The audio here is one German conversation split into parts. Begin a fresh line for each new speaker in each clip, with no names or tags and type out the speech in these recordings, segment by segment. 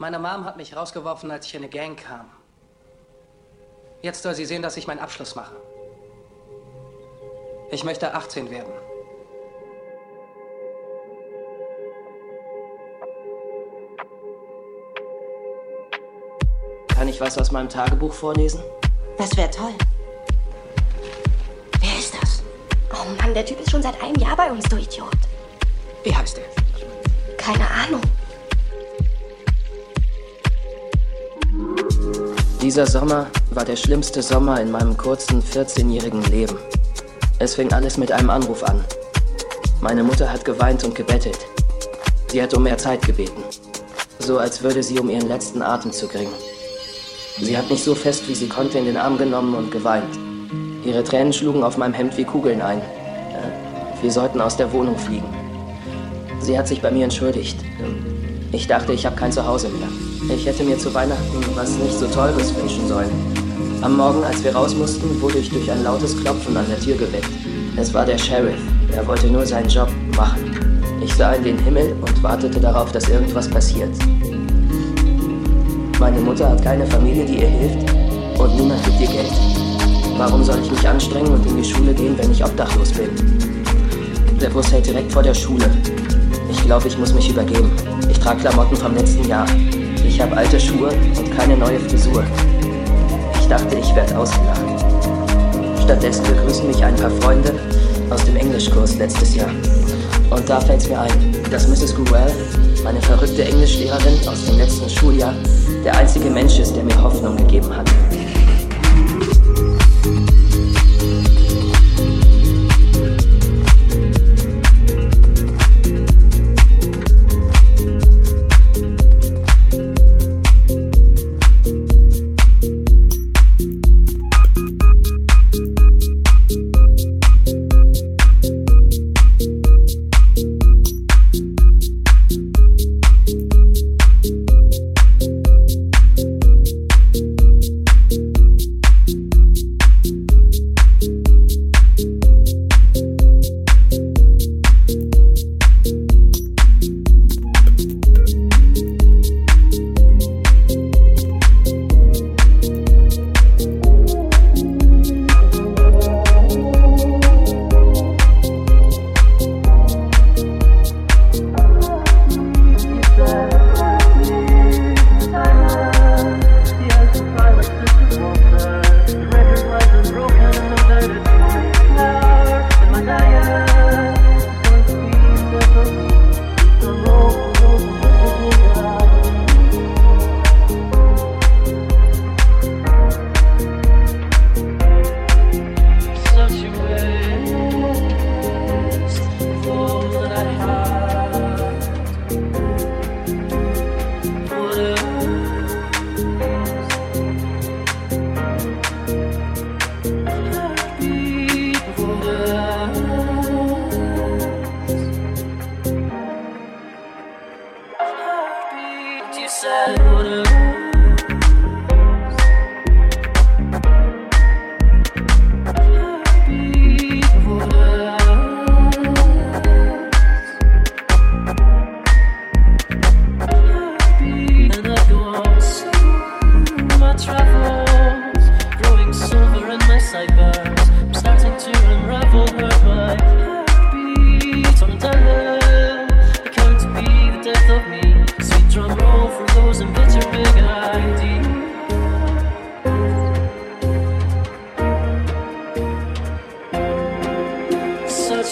Meine Mom hat mich rausgeworfen, als ich in eine Gang kam. Jetzt soll sie sehen, dass ich meinen Abschluss mache. Ich möchte 18 werden.
Kann ich was aus meinem Tagebuch vorlesen?
Das wäre toll. Wer ist das? Oh Mann, der Typ ist schon seit einem Jahr bei uns, du Idiot.
Wie heißt er?
Keine Ahnung.
Dieser Sommer war der schlimmste Sommer in meinem kurzen 14-jährigen Leben. Es fing alles mit einem Anruf an. Meine Mutter hat geweint und gebettelt. Sie hat um mehr Zeit gebeten. So als würde sie um ihren letzten Atemzug ringen. Sie hat mich so fest wie sie konnte in den Arm genommen und geweint. Ihre Tränen schlugen auf meinem Hemd wie Kugeln ein. Wir sollten aus der Wohnung fliegen. Sie hat sich bei mir entschuldigt. Ich dachte, ich habe kein Zuhause mehr. Ich hätte mir zu Weihnachten was nicht so Teures wünschen sollen. Am Morgen, als wir raus mussten, wurde ich durch ein lautes Klopfen an der Tür geweckt. Es war der Sheriff. Er wollte nur seinen Job machen. Ich sah in den Himmel und wartete darauf, dass irgendwas passiert. Meine Mutter hat keine Familie, die ihr hilft und niemand gibt ihr Geld. Warum soll ich mich anstrengen und in die Schule gehen, wenn ich obdachlos bin? Der Bus hält direkt vor der Schule. Ich glaube, ich muss mich übergeben. Ich trage Klamotten vom letzten Jahr. Ich habe alte Schuhe und keine neue Frisur. Ich dachte, ich werde ausgelacht. Stattdessen begrüßen mich ein paar Freunde aus dem Englischkurs letztes Jahr. Und da fällt es mir ein, dass Mrs. Gruell, meine verrückte Englischlehrerin aus dem letzten Schuljahr, der einzige Mensch ist, der mir Hoffnung gegeben hat.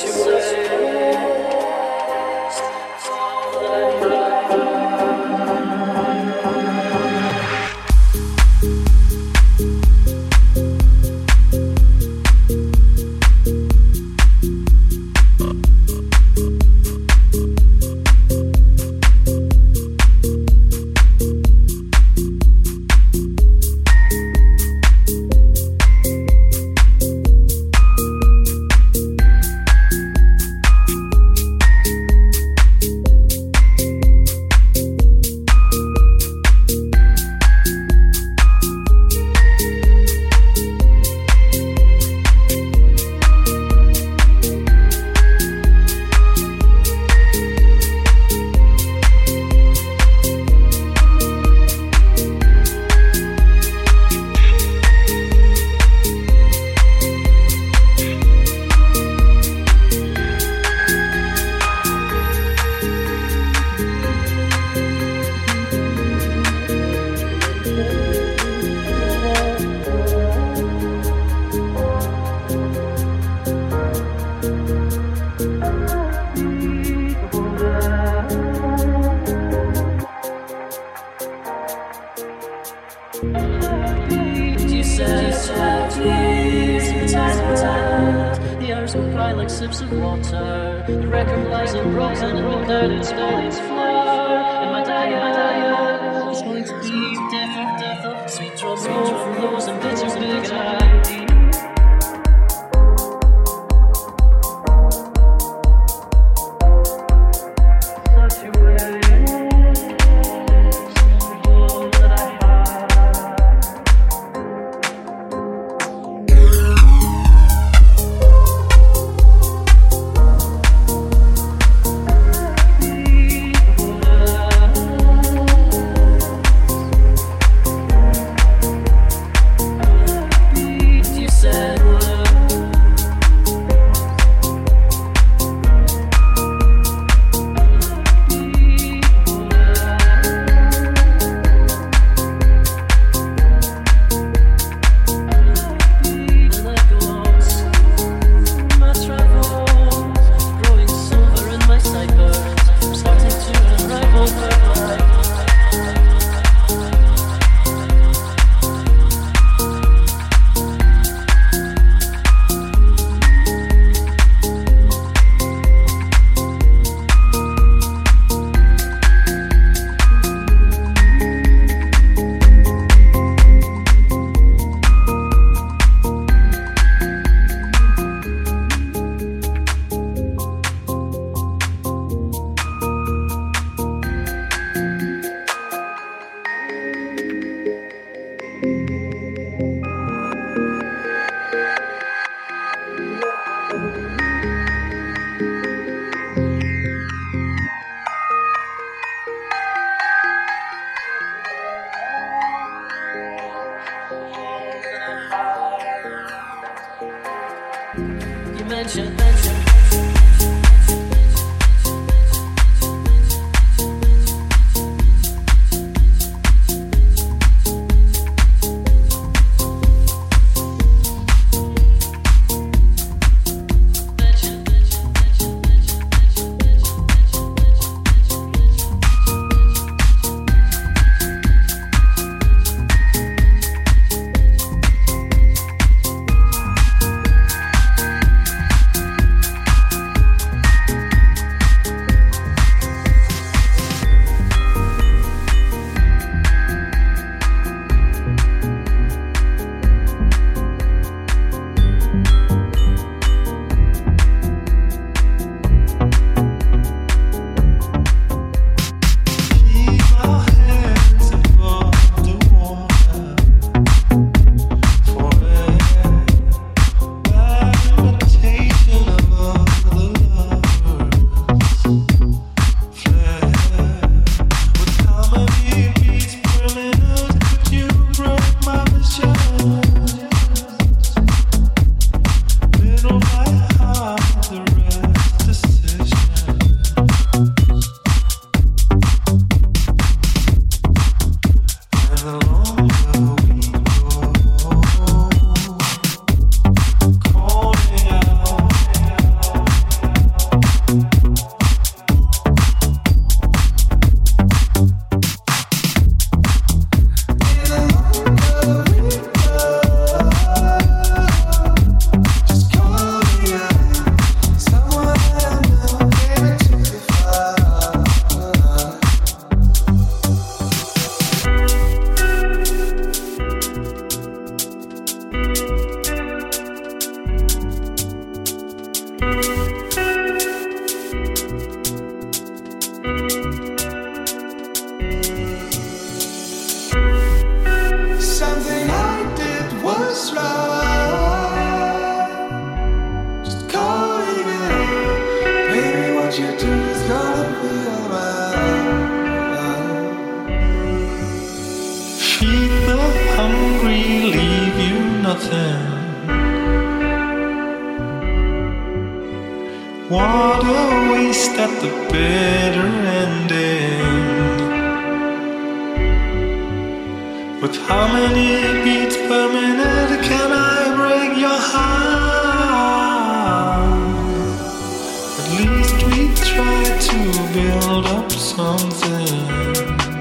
you say. try to
build up something.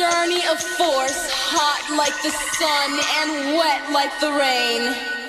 journey of force, hot like the sun and wet like the rain.